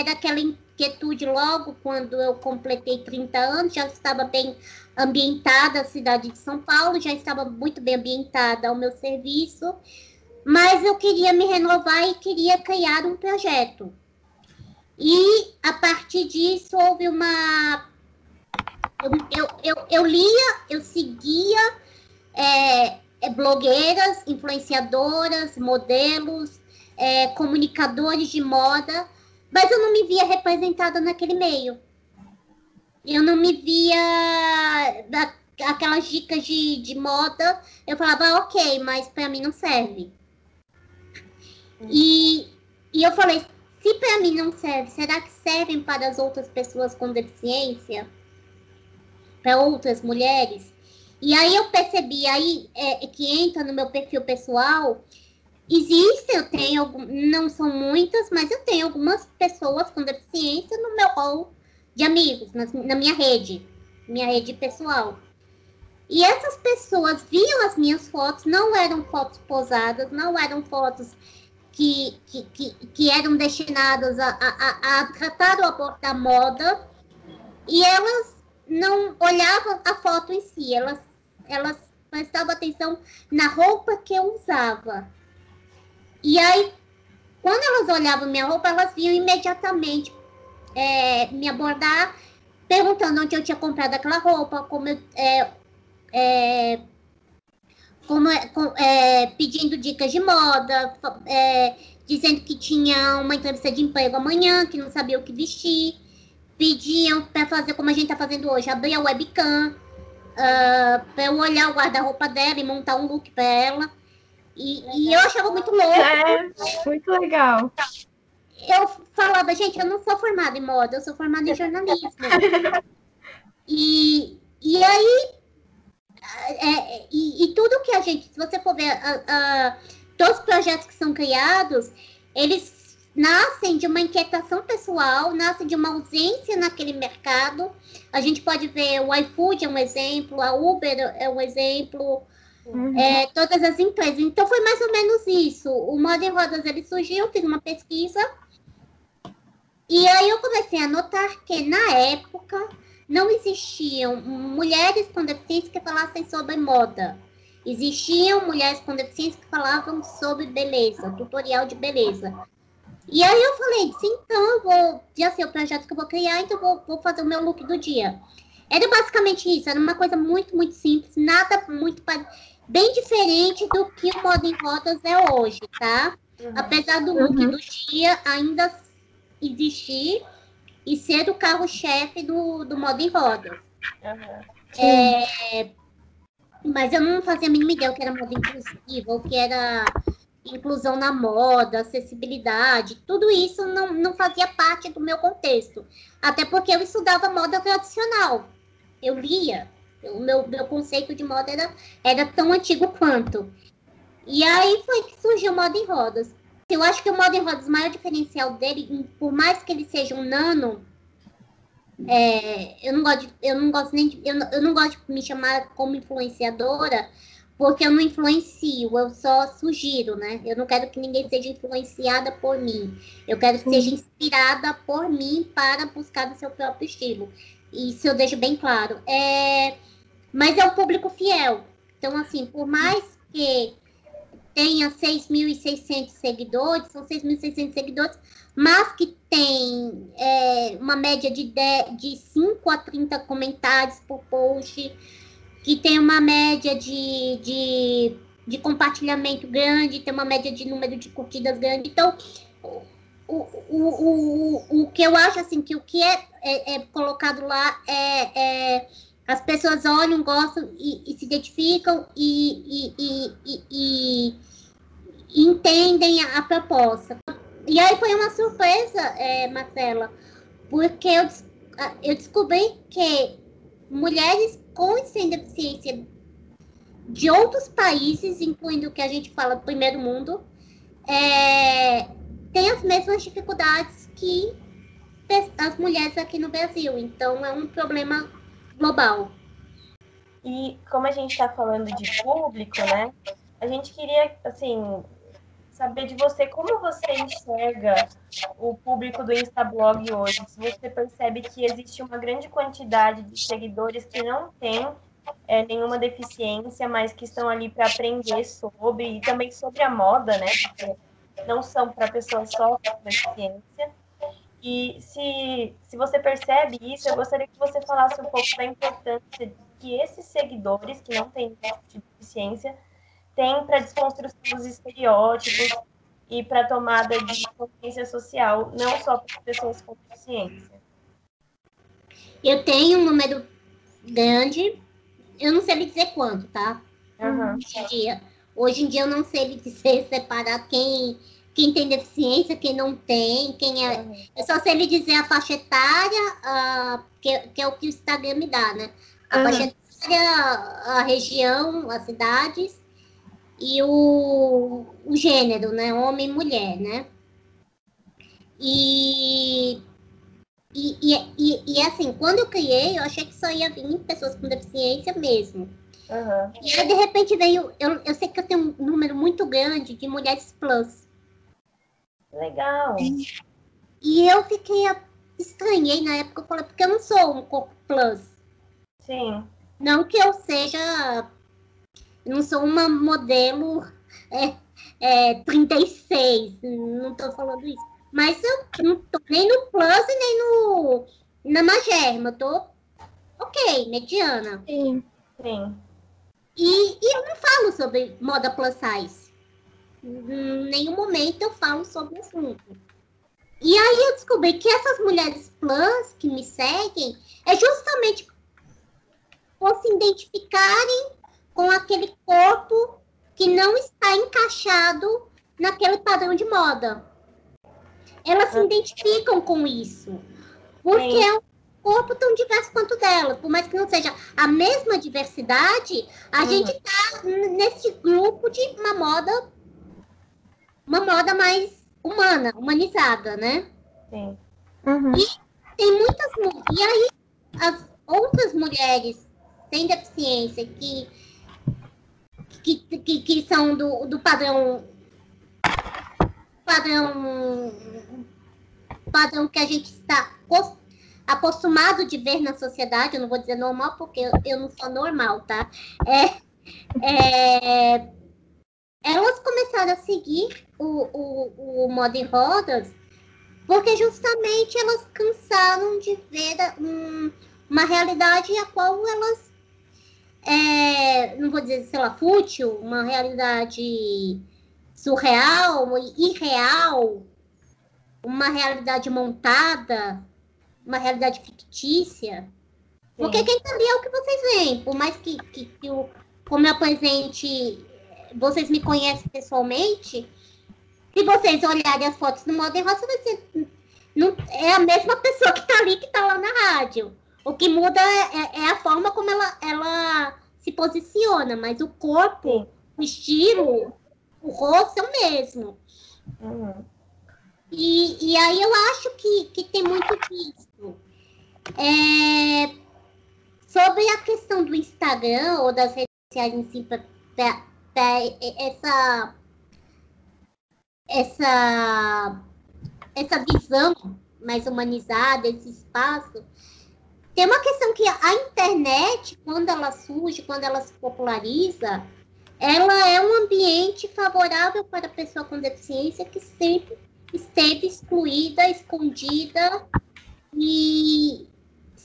era aquela inquietude logo quando eu completei 30 anos, já estava bem ambientada a cidade de São Paulo, já estava muito bem ambientada ao meu serviço, mas eu queria me renovar e queria criar um projeto. E a partir disso houve uma. Eu, eu, eu, eu lia, eu seguia é, é, blogueiras, influenciadoras, modelos, é, comunicadores de moda, mas eu não me via representada naquele meio. Eu não me via da, aquelas dicas de, de moda. Eu falava, ok, mas para mim não serve. E, e eu falei, se para mim não serve, será que servem para as outras pessoas com deficiência? Para outras mulheres? E aí eu percebi aí é, que entra no meu perfil pessoal. Existe, eu tenho, não são muitas, mas eu tenho algumas pessoas com deficiência no meu rol de amigos, na, na minha rede, minha rede pessoal. E essas pessoas viam as minhas fotos, não eram fotos posadas, não eram fotos que, que, que, que eram destinadas a, a, a, tratar o aborto da moda, e elas não olhavam a foto em si, elas, elas prestavam atenção na roupa que eu usava. E aí, quando elas olhavam minha roupa, elas viam imediatamente é, me abordar perguntando onde eu tinha comprado aquela roupa, como eu, é, é, como, é, é, pedindo dicas de moda, é, dizendo que tinha uma entrevista de emprego amanhã, que não sabia o que vestir, pediam para fazer como a gente está fazendo hoje, abrir a webcam, uh, ah, para eu olhar o guarda-roupa dela e montar um look para ela. E, e, eu achava muito louco. É, muito legal eu falava, gente, eu não sou formada em moda, eu sou formada em jornalismo. e, e aí, é, e, e, tudo que a gente, se você for ver, a, a, todos os projetos que são criados, eles nascem de uma inquietação pessoal, nascem de uma ausência naquele mercado. A gente pode ver o iFood é um exemplo, a Uber é um exemplo, uhum. é, todas as empresas. Então foi mais ou menos isso. O Moda em Rodas ele surgiu, fiz uma pesquisa e aí eu comecei a notar que na época não existiam mulheres com deficiência que falassem sobre moda. Existiam mulheres com deficiência que falavam sobre beleza, tutorial de beleza. E aí eu falei, sim, então eu vou, já sei o projeto que eu vou criar, então eu vou, vou fazer o meu look do dia. Era basicamente isso, era uma coisa muito, muito simples, nada muito bem diferente do que o Moda em Rodas é hoje, tá? Uhum. Apesar do look uhum. do dia ainda existir e ser o carro-chefe do, do modo em rodas. Uhum. É, mas eu não fazia a mínima ideia o que era moda inclusiva, o que era inclusão na moda, acessibilidade, tudo isso não, não fazia parte do meu contexto. Até porque eu estudava moda tradicional. Eu lia. O meu, meu conceito de moda era, era tão antigo quanto. E aí foi que surgiu moda em rodas. Eu acho que o modo em rodas, o maior diferencial dele, por mais que ele seja um nano, é, eu não gosto, de, eu não gosto nem, de, eu, não, eu não gosto de me chamar como influenciadora, porque eu não influencio, eu só sugiro, né? Eu não quero que ninguém seja influenciada por mim. Eu quero que seja inspirada por mim para buscar o seu próprio estilo. Isso eu deixo bem claro. É, mas é um público fiel. Então, assim, por mais que tenha 6.600 seguidores, são 6.600 seguidores, mas que tem é, uma média de, de, de 5 a 30 comentários por post, que tem uma média de, de, de compartilhamento grande, tem uma média de número de curtidas grande. Então, o, o, o, o, que eu acho assim, que o que é, é, é colocado lá é, é as pessoas olham, gostam e, e se identificam e, e, e, entendem a, a, proposta. E aí foi uma surpresa, é, Marcela, porque eu, eu descobri que mulheres com e sem deficiência de outros países, incluindo o que a gente fala do primeiro mundo, é, têm as mesmas dificuldades que as mulheres aqui no Brasil. Então é um problema global. E como a gente está falando de público, né? A gente queria, assim, saber de você como você enxerga o público do Instablog hoje. Se você percebe que existe uma grande quantidade de seguidores que não têm é, nenhuma deficiência, mas que estão ali para aprender sobre e também sobre a moda, né? Porque não são para pessoas só com deficiência. E se, se você percebe isso, eu gostaria que você falasse um pouco da importância que esses seguidores que não têm deficiência têm para desconstrução dos estereótipos e para a tomada de consciência social, não só para pessoas com deficiência. Eu tenho um número grande, eu não sei lhe dizer quanto, tá? Uhum. Em dia, hoje em dia eu não sei dizer separar quem quem tem deficiência, quem não tem, quem é. Uhum. Eu só sei lhe dizer a faixa etária, uh, que, que, é o que o Instagram me dá, né? A uhum. faixa etária, a região, as cidades e o, o gênero, né? Homem e mulher, né? E, e, e, e, assim, quando eu criei, eu achei que só ia vir pessoas com deficiência mesmo. Uhum. E aí, de repente, veio. Eu, eu sei que eu tenho um número muito grande de mulheres plus. Legal. E eu fiquei, estranhei na época, eu falei, porque eu não sou um corpo plus. Sim. Não que eu seja, não sou uma modelo é, é, 36, não tô falando isso. Mas eu não tô nem no plus e nem no, na magerma, eu tô ok, mediana. Sim, sim. E, e eu não falo sobre moda plus size. Em nenhum momento eu falo sobre o assunto. E aí eu descobri que essas mulheres plus que me seguem é justamente por se identificarem com aquele corpo que não está encaixado naquele padrão de moda. Elas se ah. identificam com isso. Porque Sim. é um corpo tão diverso quanto dela. Por mais que não seja a mesma diversidade, a uhum. gente está nesse grupo de uma moda uma moda mais humana, humanizada, né? Sim. Uhum. E tem muitas e aí as outras mulheres sem deficiência que que, que, que são do, do padrão padrão padrão que a gente está acostumado de ver na sociedade, eu não vou dizer normal porque eu, eu não sou normal, tá? É, é, elas começaram a seguir o, o, o rodas porque justamente elas cansaram de ver um, uma realidade a qual elas é, não vou dizer, sei lá, fútil, uma realidade surreal, irreal, uma realidade montada, uma realidade fictícia. Porque Sim. quem tá ali é o que vocês veem, por mais que, que, que o, como eu apresente vocês me conhecem pessoalmente, se vocês olharem as fotos do Modern vai ser, não, é a mesma pessoa que está ali que está lá na rádio. O que muda é, é, é, a forma como ela, ela se posiciona, mas o corpo, o estilo, o rosto é o mesmo. Uhum. E, e aí eu acho que, que tem muito disso. É, sobre a questão do Instagram ou das redes sociais em si, para essa essa essa visão mais humanizada, esse espaço. Tem uma questão que a internet, quando ela surge, quando ela se populariza, ela é um ambiente favorável para a pessoa com deficiência que sempre esteve excluída, escondida e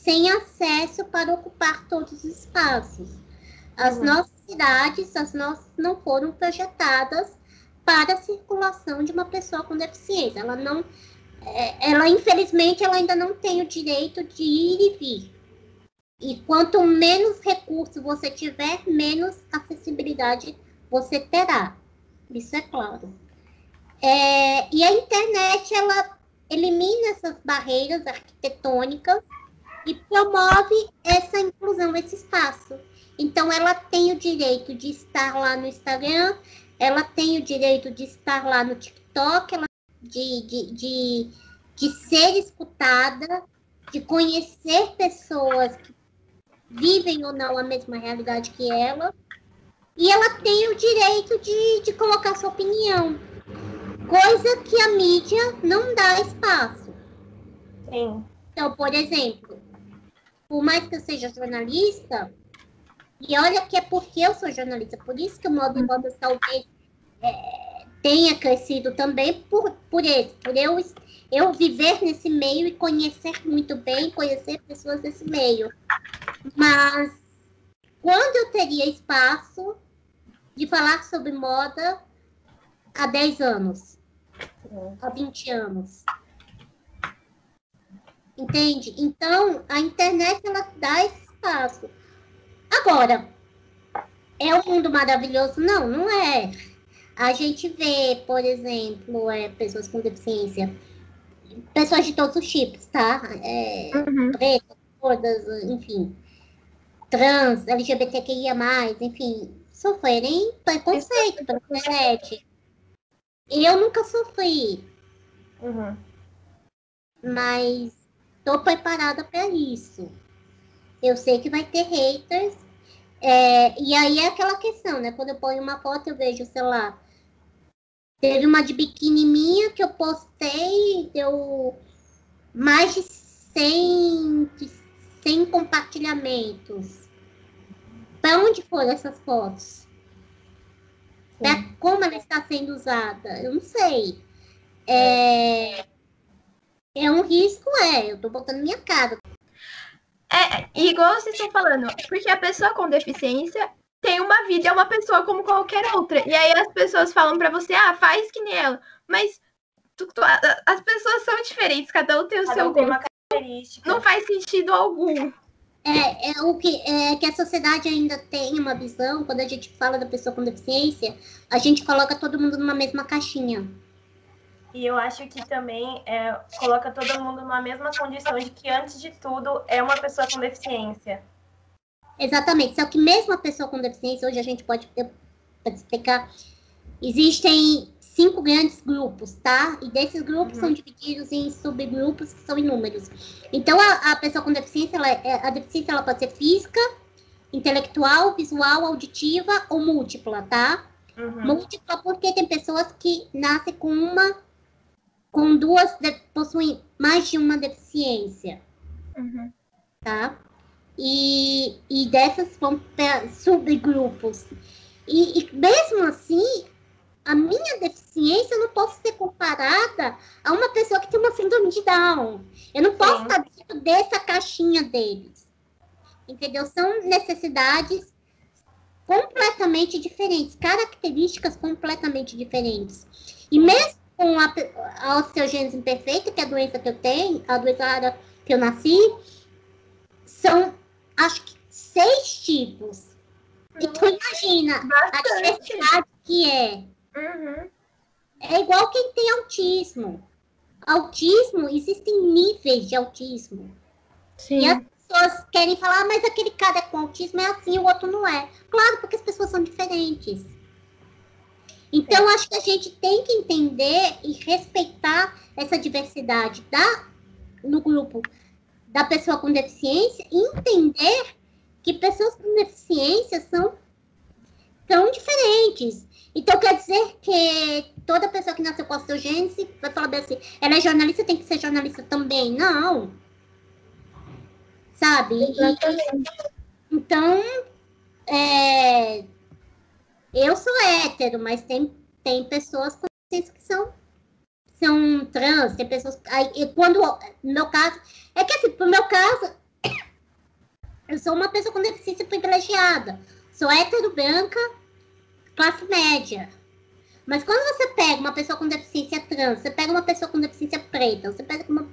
sem acesso para ocupar todos os espaços. As uhum. nossas cidades, as nossas não foram projetadas para a circulação de uma pessoa com deficiência. Ela não, é, ela infelizmente, ela ainda não tem o direito de ir e vir. E quanto menos recursos você tiver, menos acessibilidade você terá. Isso é claro. É, e a internet, ela elimina essas barreiras arquitetônicas e promove essa inclusão, esse espaço. Então, ela tem o direito de estar lá no Instagram, ela tem o direito de estar lá no TikTok, ela, de, de, de, de ser escutada, de conhecer pessoas que vivem ou não a mesma realidade que ela. E ela tem o direito de, de colocar sua opinião. coisa que a mídia não dá espaço. Sim. Então, por exemplo, por mais que eu seja jornalista, e olha que é porque eu sou jornalista, por isso que o modo de moda talvez é, tenha crescido também por, por isso, por eu, eu viver nesse meio e conhecer muito bem, conhecer pessoas desse meio. Mas quando eu teria espaço de falar sobre moda há 10 anos, há 20 anos. Entende? Então, a internet ela dá esse espaço. Agora, é um mundo maravilhoso? Não, não é. A gente vê, por exemplo, é, pessoas com deficiência, pessoas de todos os tipos, tá? É, Uhum. pretas, gordas, enfim, trans, LGBTQIA+, enfim, sofrerem preconceito pela internet. Eu nunca sofri, Uhum. mas tô preparada para isso. Eu sei que vai ter haters. é, e aí é aquela questão, né? Quando eu ponho uma foto, eu vejo, sei lá, teve uma de biquíni minha que eu postei, deu mais de 100, de 100 compartilhamentos. Para onde foram essas fotos? Pra como ela está sendo usada? Eu não sei. É, é um risco, é. Eu tô botando minha cara. É, igual vocês estão falando, porque a pessoa com deficiência tem uma vida, é uma pessoa como qualquer outra. E aí as pessoas falam pra você, ah, faz que nem ela. Mas tu- tu- a- as pessoas são diferentes, cada um tem o Cada seu um tem característica. Não faz sentido algum. É, é o que, é que a sociedade ainda tem uma visão, quando a gente fala da pessoa com deficiência, a gente coloca todo mundo numa mesma caixinha. E eu acho que também é, coloca todo mundo numa mesma condição de que, antes de tudo, é uma pessoa com deficiência. Exatamente. Só que mesmo a pessoa com deficiência, hoje a gente pode, explicar, existem cinco grandes grupos, tá? E desses grupos Uhum. são divididos em subgrupos que são inúmeros. Então, a, a pessoa com deficiência, ela, é- a deficiência ela pode ser física, intelectual, visual, auditiva ou múltipla, tá? Uhum. Múltipla porque tem pessoas que nascem com uma, com duas, possuem mais de uma deficiência Uhum. tá? E, e dessas vão para subgrupos. E, e mesmo assim, a minha deficiência não pode ser comparada a uma pessoa que tem uma síndrome de Down. Eu não posso Sim. estar dentro dessa caixinha deles. Entendeu? São necessidades completamente diferentes, características completamente diferentes. E mesmo com a, a osteogênese imperfeita, que é a doença que eu tenho, a doença rara que eu nasci, são, acho que, seis tipos. E tu imagina a Bastante. diversidade que é. Uhum. É igual quem tem autismo. Autismo, existem níveis de autismo. Sim. E as pessoas querem falar, ah, mas aquele cara com autismo é assim, o outro não é. Claro, porque as pessoas são diferentes. Então, acho que a gente tem que entender e respeitar essa diversidade da, no grupo da pessoa com deficiência e entender que pessoas com deficiência são, são diferentes. Então, quer dizer que toda pessoa que nasceu com osteogênese vai falar bem assim, ela é jornalista, tem que ser jornalista também. Não. Sabe? E- então, é, eu sou hétero, mas tem, tem pessoas com deficiência que são, são trans, tem pessoas. Aí, quando, no meu caso, é que assim, pro meu caso, eu sou uma pessoa com deficiência privilegiada. Sou hétero, branca, classe média. Mas quando você pega uma pessoa com deficiência trans, você pega uma pessoa com deficiência preta, você pega uma.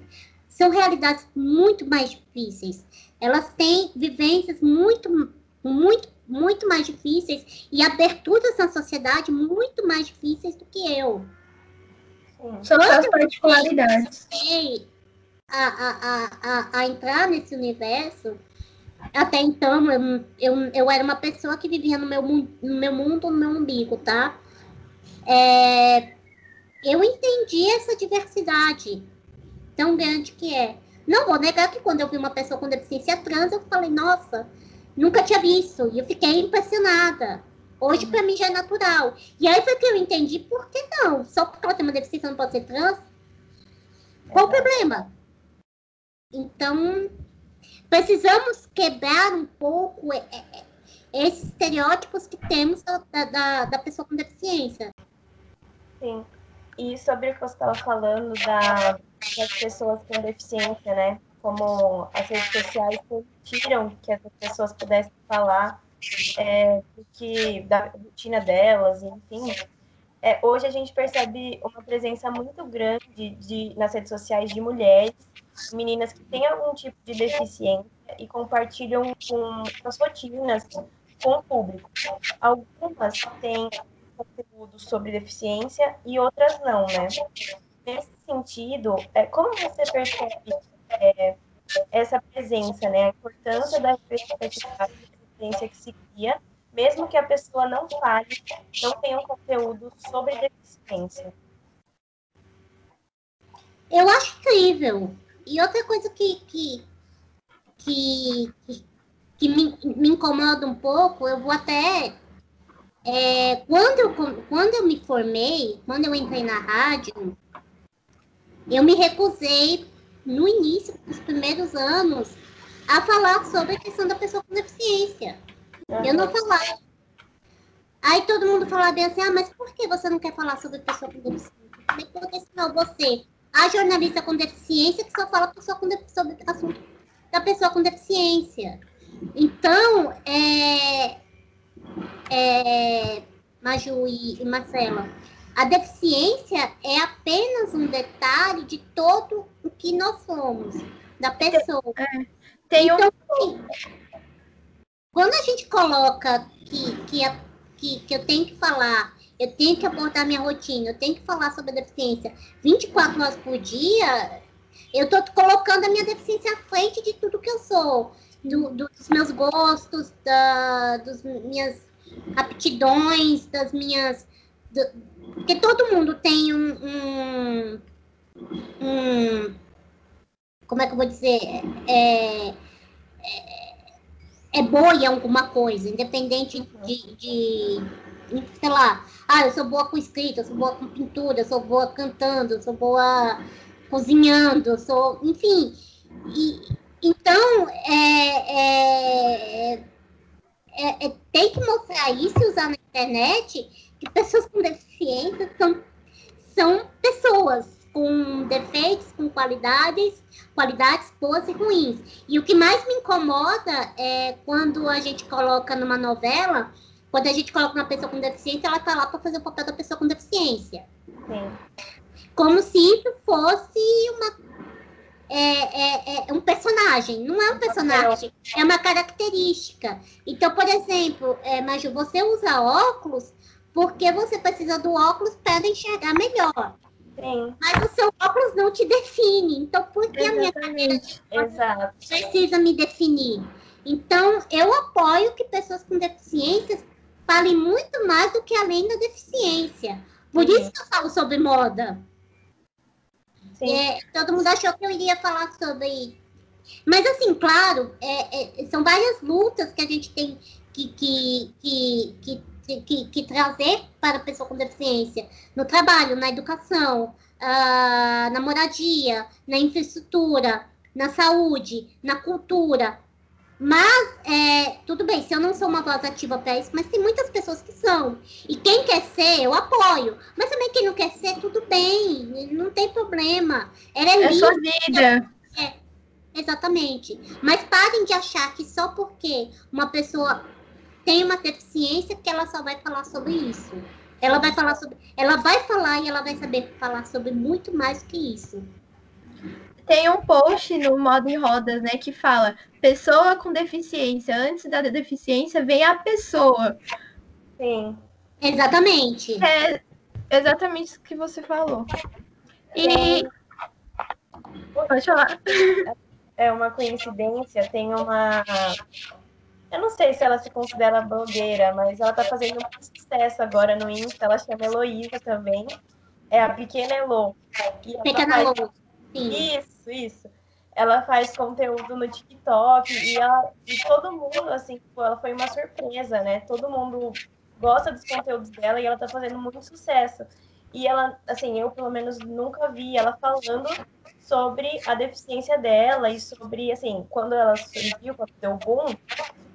São realidades muito mais difíceis elas têm vivências muito, muito, muito mais difíceis e aberturas na sociedade muito mais difíceis do que eu. Sim. São suas particularidades. Comecei a, a, a, a, a entrar nesse universo. Até então, eu, eu, eu era uma pessoa que vivia no meu, no meu mundo, no meu umbigo, tá? É, eu entendi essa diversidade tão grande que é. Não vou negar que quando eu vi uma pessoa com deficiência trans, eu falei, nossa, nunca tinha visto. E eu fiquei impressionada. Hoje, para mim, já é natural. E aí foi que eu entendi por que não. Só porque ela tem uma deficiência não pode ser trans? Qual o problema? Então, precisamos quebrar um pouco é, é, esses estereótipos que temos da, da, da pessoa com deficiência. Sim. E sobre o que você estava falando da, das pessoas com deficiência, né? Como as redes sociais permitiram que essas pessoas pudessem falar é, que, da rotina delas, enfim. É, hoje a gente percebe uma presença muito grande de, nas redes sociais de mulheres, meninas que têm algum tipo de deficiência e compartilham com as rotinas com o público. Algumas têm conteúdo sobre deficiência e outras não, né? Nesse sentido, é, como você percebe é, essa presença, né? A importância da representatividade da deficiência que se cria, mesmo que a pessoa não fale, não tenha um conteúdo sobre deficiência. Eu acho incrível. E outra coisa que, que, que, que me, me incomoda um pouco, eu vou até é, quando, eu, quando eu me formei, quando eu entrei na rádio, eu me recusei, no início dos primeiros anos, a falar sobre a questão da pessoa com deficiência. Uhum. Eu não falava. Aí todo mundo falava bem assim, ah, mas por que você não quer falar sobre pessoa com deficiência? Porque senão você, a jornalista com deficiência, que só fala pessoa com sobre assunto da pessoa com deficiência. Então, é, é, Maju e, e Marcela, a deficiência é apenas um detalhe de todo o que nós somos, da pessoa. É, tem então, um... Assim, quando a gente coloca que, que, a, que, que eu tenho que falar, eu tenho que abordar minha rotina, eu tenho que falar sobre a deficiência 24 horas por dia, eu estou colocando a minha deficiência à frente de tudo que eu sou do, dos meus gostos, da, das minhas aptidões, das minhas. Do, porque todo mundo tem um, um, um, Como é que eu vou dizer? É, é, é boa em alguma coisa, independente de, de, sei lá, ah, eu sou boa com escrita, eu sou boa com pintura, eu sou boa cantando, eu sou boa cozinhando, eu sou, enfim. E, então, é, é, é, é, tem que mostrar isso e usar na internet que pessoas com deficiência são, são pessoas com defeitos, com qualidades, qualidades boas e ruins. E o que mais me incomoda é quando a gente coloca numa novela, quando a gente coloca uma pessoa com deficiência, ela está lá para fazer o papel da pessoa com deficiência. Sim. Como se isso fosse uma é, é, é, um personagem, não é um personagem, é uma característica. Então, por exemplo, é, Maju, você usa óculos porque você precisa do óculos para enxergar melhor. Sim. Mas o seu óculos não te define. Então, por que Exatamente. a minha cadeira precisa me definir? Então, eu apoio que pessoas com deficiências falem muito mais do que além da deficiência. Por Sim. isso que eu falo sobre moda. É, todo mundo achou que eu iria falar sobre. Mas, assim, claro, é, é, são várias lutas que a gente tem que, que, que, que, que trazer para a pessoa com deficiência no trabalho, na educação, uh, na moradia, na infraestrutura, na saúde, na cultura, mas, é, tudo bem, se eu não sou uma voz ativa para isso, mas tem muitas pessoas que são. E quem quer ser, eu apoio. Mas também quem não quer ser, tudo bem, não tem problema. Ela é, é sua vida. É, exatamente. Mas parem de achar que só porque uma pessoa tem uma deficiência que ela só vai falar sobre isso. Ela vai falar sobre, ela vai falar e ela vai saber falar sobre muito mais que isso. Tem um post no Modo em Rodas, né, que fala: pessoa com deficiência, antes da deficiência vem a pessoa. Sim. Exatamente. É exatamente o que você falou. E. Pode falar. É uma coincidência, tem uma. Eu não sei se ela se considera blogueira, mas ela tá fazendo um sucesso agora no Insta. Ela chama Heloísa também. É a Pequena Elo. Pequena Elo. Isso, isso. Ela faz conteúdo no TikTok e, ela, e todo mundo, assim, tipo, ela foi uma surpresa, né? Todo mundo gosta dos conteúdos dela e ela tá fazendo muito sucesso. E ela, assim, eu pelo menos nunca vi ela falando sobre a deficiência dela e sobre, assim, quando ela surgiu, quando deu boom,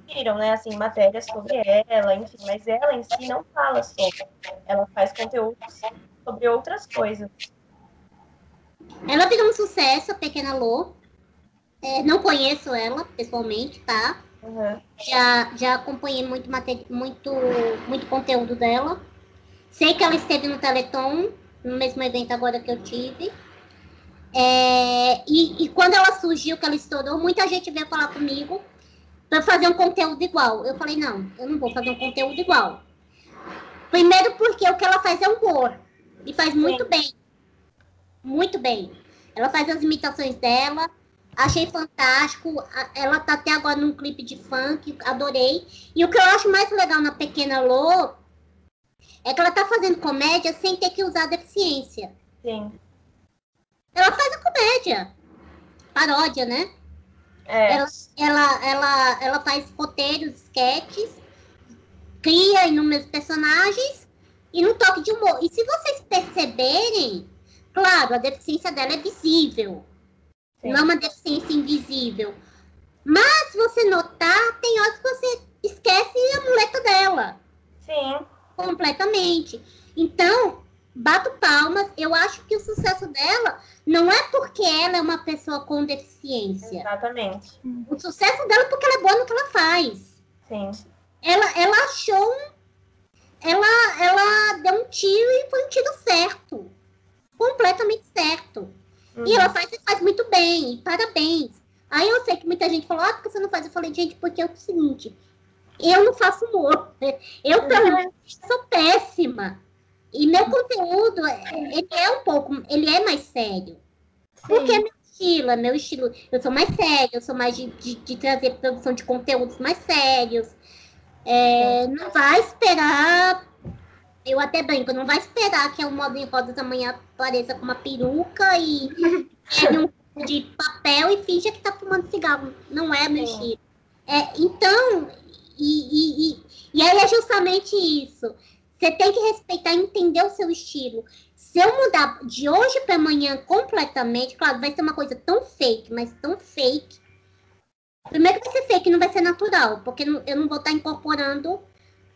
surgiram, né, assim, matérias sobre ela, enfim, mas ela em si não fala sobre. Ela faz conteúdos sobre outras coisas. Ela virou um sucesso, a Pequena Lô. É, não conheço ela pessoalmente, tá? Uhum. Já, já acompanhei muito, muito, muito conteúdo dela. Sei que ela esteve no Teleton, no mesmo evento agora que eu tive. É, e, e, quando ela surgiu, que ela estourou, muita gente veio falar comigo para fazer um conteúdo igual. Eu falei, não, eu não vou fazer um conteúdo igual. Primeiro porque o que ela faz é humor. E faz muito Sim. bem. Muito bem. Ela faz as imitações dela. Achei fantástico. Ela tá até agora num clipe de funk. Adorei. E o que eu acho mais legal na Pequena Lô é que ela tá fazendo comédia sem ter que usar deficiência. Sim. Ela faz a comédia. Paródia, né? É. Ela, ela, ela, ela faz roteiros, sketches, cria inúmeros personagens e no toque de humor. E se vocês perceberem, claro, a deficiência dela é visível. Sim. Não é uma deficiência invisível. Mas se você notar, tem horas que você esquece a muleta dela. Sim. Completamente. Então, bato palmas. Eu acho que o sucesso dela não é porque ela é uma pessoa com deficiência. Exatamente. O sucesso dela é porque ela é boa no que ela faz. Sim. Ela, ela achou. Ela, ela deu um tiro e foi um tiro certo. Completamente certo. Uhum. E ela faz, faz muito bem. Parabéns. Aí eu sei que muita gente falou, ah, porque você não faz? Eu falei, gente, porque é o seguinte, eu não faço humor. Eu, pelo menos, sou péssima. E meu conteúdo, ele é um pouco, ele é mais sério. Sim. Porque é meu estilo, é meu estilo. Eu sou mais séria, eu sou mais de, de, de trazer produção de conteúdos mais sérios. É, não vai esperar. Eu até brinco, não vai esperar que o modo em rodas amanhã apareça com uma peruca e pegue um de papel e finja que tá fumando cigarro. Não é meu estilo. É, então, e, e, e, e aí é justamente isso. Você tem que respeitar e entender o seu estilo. Se eu mudar de hoje para amanhã completamente, claro, vai ser uma coisa tão fake, mas tão fake. Primeiro vai ser fake, não vai ser natural, porque eu não vou estar tá incorporando,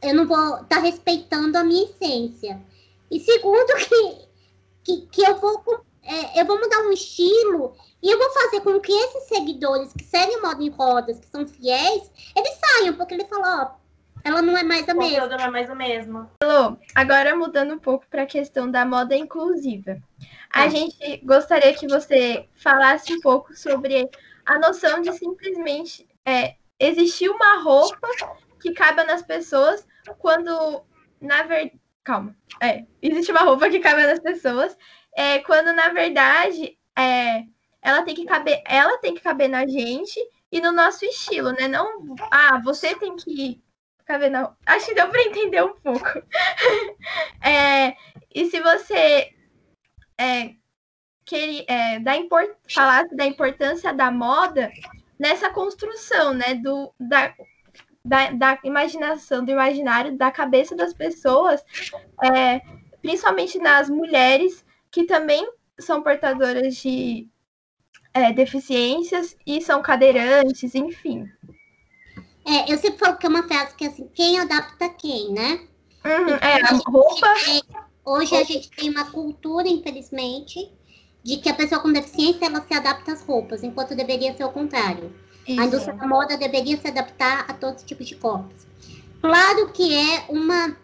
eu não vou estar tá respeitando a minha essência. E segundo que, que, que eu vou é, eu vou mudar um estilo e eu vou fazer com que esses seguidores que seguem o modo em rodas, que são fiéis, eles saiam, porque ele falou, ó, ela não é mais a mesma. não é mais o mesmo. Alô, agora mudando um pouco para a questão da moda inclusiva. A ah. gente gostaria que você falasse um pouco sobre a noção de simplesmente é, existir uma roupa que caiba nas pessoas quando, na verdade. Calma. É, existe uma roupa que caiba nas pessoas é, quando, na verdade, é, ela tem que caber, ela tem que caber na gente e no nosso estilo, né? Não, ah, você tem que caber na. Acho que deu para entender um pouco. é, e se você é, queria, é, da import, falasse da importância da moda nessa construção, né? Do, da, da, da imaginação, do imaginário, da cabeça das pessoas, é, principalmente nas mulheres que também são portadoras de é, deficiências e são cadeirantes, enfim. É, eu sempre falo que é uma frase que é assim, quem adapta quem, né? Uhum, é, a roupa. hoje a gente tem uma cultura, infelizmente, de que a pessoa com deficiência ela se adapta às roupas, enquanto deveria ser o contrário. Isso. A indústria da moda deveria se adaptar a todos os tipos de corpos. Claro que é uma,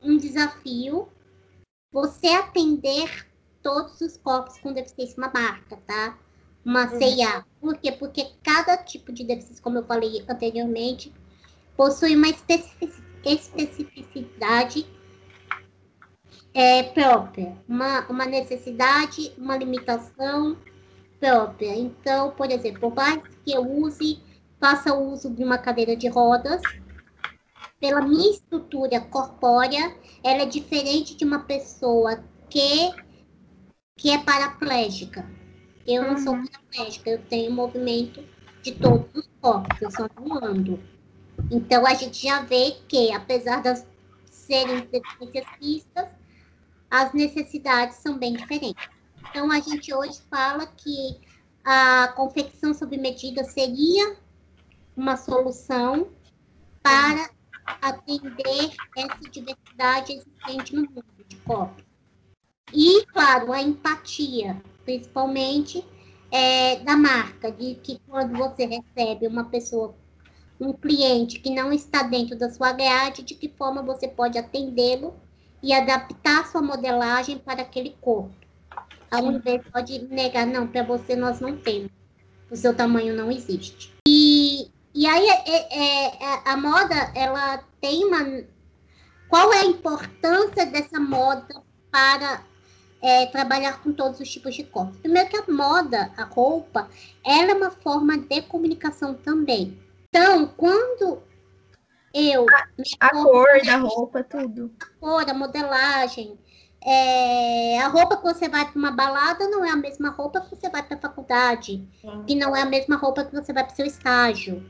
um desafio você atender todos os corpos com deficiência, uma marca, tá? Uma uhum. Por quê? Porque cada tipo de deficiência, como eu falei anteriormente, possui uma especificidade é, própria, uma, uma necessidade, uma limitação própria. Então, por exemplo, por mais que eu use, faça uso de uma cadeira de rodas, pela minha estrutura corpórea, ela é diferente de uma pessoa que, que é paraplégica. Eu não sou uhum. paraplégica, eu tenho movimento de todos os corpos, eu só não ando. Então a gente já vê que, apesar das, serem deficiências físicas, as necessidades são bem diferentes. Então, a gente hoje fala que a confecção sob medida seria uma solução para atender essa diversidade existente no mundo de corpos. E, claro, a empatia, principalmente é, da marca, de que quando você recebe uma pessoa, um cliente que não está dentro da sua grade, de que forma você pode atendê-lo e adaptar sua modelagem para aquele corpo. A Univer pode negar, não, para você nós não temos. O seu tamanho não existe. E, e aí é, é, é, a moda, ela tem uma. Qual é a importância dessa moda para é, trabalhar com todos os tipos de corpos. Primeiro que a moda, a roupa, ela é uma forma de comunicação também. Então, quando eu... A, a cor da roupa, tudo. A cor, a modelagem. É, a roupa que você vai para uma balada não é a mesma roupa que você vai para a faculdade. Que não é a mesma roupa que você vai para o seu estágio.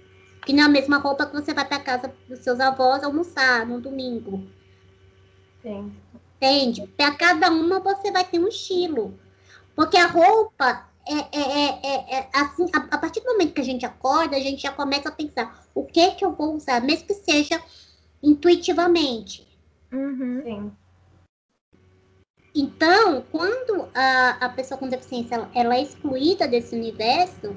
Que não é a mesma roupa que você vai para casa dos seus avós almoçar no domingo. Sim entende? Para cada uma você vai ter um estilo. Porque a roupa é, é, é, é assim, a, a, partir do momento que a gente acorda, a gente já começa a pensar o que que eu vou usar, mesmo que seja intuitivamente. Uhum. Sim. Então, quando a, a pessoa com deficiência ela, ela, é excluída desse universo,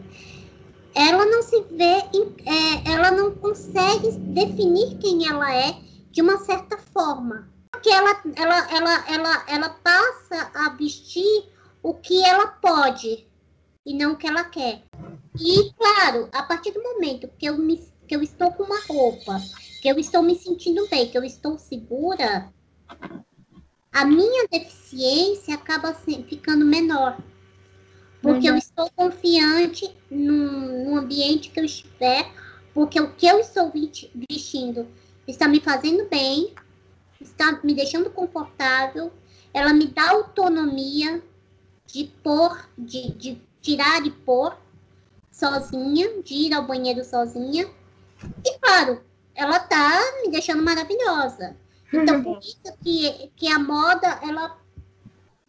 ela não se vê, é, ela não consegue definir quem ela é de uma certa forma porque ela, ela, ela, ela, ela passa a vestir o que ela pode e não o que ela quer. E, claro, a partir do momento que eu, me, que eu estou com uma roupa, que eu estou me sentindo bem, que eu estou segura, a minha deficiência acaba ficando menor. Porque uhum. eu estou confiante no, no ambiente que eu estiver, porque o que eu estou vestindo está me fazendo bem, está me deixando confortável, ela me dá autonomia de pôr, de, de tirar e pôr sozinha, de ir ao banheiro sozinha. E claro, ela tá me deixando maravilhosa. Então, por isso que, que a moda, ela,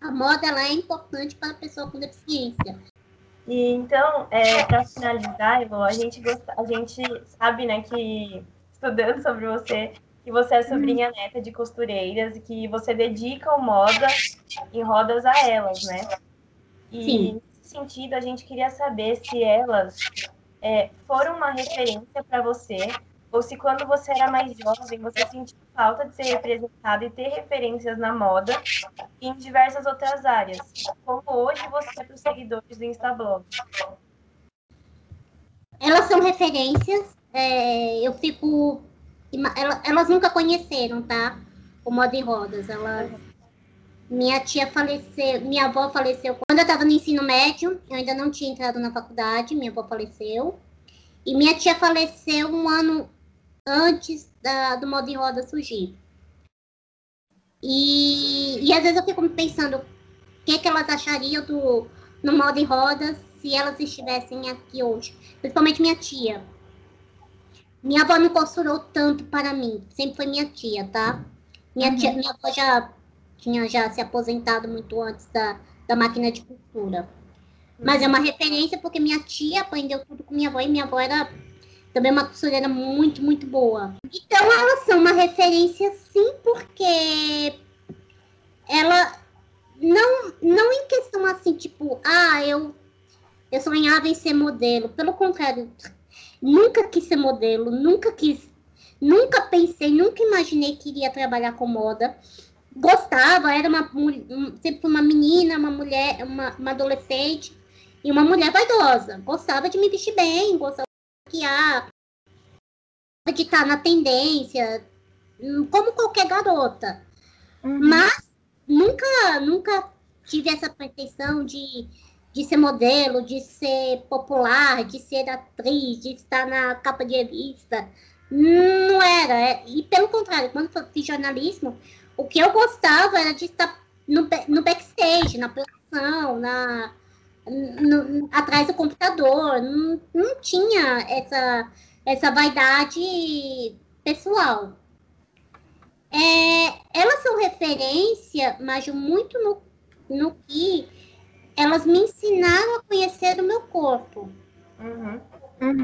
a moda ela é importante para a pessoa com deficiência. E então, é, para finalizar, Elo, a gente gosta, a gente sabe, né, que estudando sobre você, que você é sobrinha neta de costureiras e que você dedica o moda em rodas a elas, né? E Sim. nesse sentido, a gente queria saber se elas é, foram uma referência para você ou se quando você era mais jovem você sentiu falta de ser representada e ter referências na moda e em diversas outras áreas, como hoje você é para os seguidores do Instablog. Elas são referências. É, eu fico elas nunca conheceram, tá? O modo em rodas. Elas, minha tia faleceu, minha avó faleceu quando eu estava no ensino médio. Eu ainda não tinha entrado na faculdade. Minha avó faleceu. E minha tia faleceu um ano antes da, do modo em rodas surgir. E, e às vezes eu fico pensando o que, que elas achariam do, no modo em rodas se elas estivessem aqui hoje. Principalmente minha tia minha avó não costurou tanto para mim, sempre foi minha tia, tá? Minha uhum. tia, minha avó já tinha já se aposentado muito antes da, da máquina de costura. Mas é uma referência porque minha tia aprendeu tudo com minha avó e minha avó era também uma costureira muito, muito boa. Então elas são uma referência sim, porque ela não, não em questão assim, tipo, ah, eu, eu sonhava em ser modelo. Pelo contrário, Nunca quis ser modelo, nunca quis, nunca pensei, nunca imaginei que iria trabalhar com moda. Gostava, era uma sempre uma menina, uma mulher, uma, uma adolescente e uma mulher vaidosa. Gostava de me vestir bem, gostava de maquiar, de estar na tendência, como qualquer garota. Uhum. Mas nunca, nunca tive essa pretensão de de ser modelo, de ser popular, de ser atriz, de estar na capa de revista. Não era. É, e pelo contrário, quando eu fiz jornalismo, o que eu gostava era de estar no, no backstage, na produção, na, no, atrás do computador. Não, não tinha essa, essa vaidade pessoal. é, elas são referência, mas muito no, no que elas me ensinaram a conhecer o meu corpo. Uhum.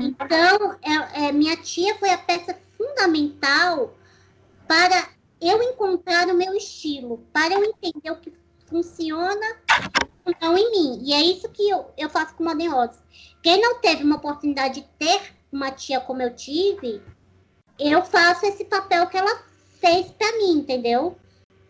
Então, é, é, minha tia foi a peça fundamental para eu encontrar o meu estilo, para eu entender o que funciona não em mim. E é isso que eu, eu faço com Modern Roses. Quem não teve uma oportunidade de ter uma tia como eu tive, eu faço esse papel que ela fez para mim, entendeu?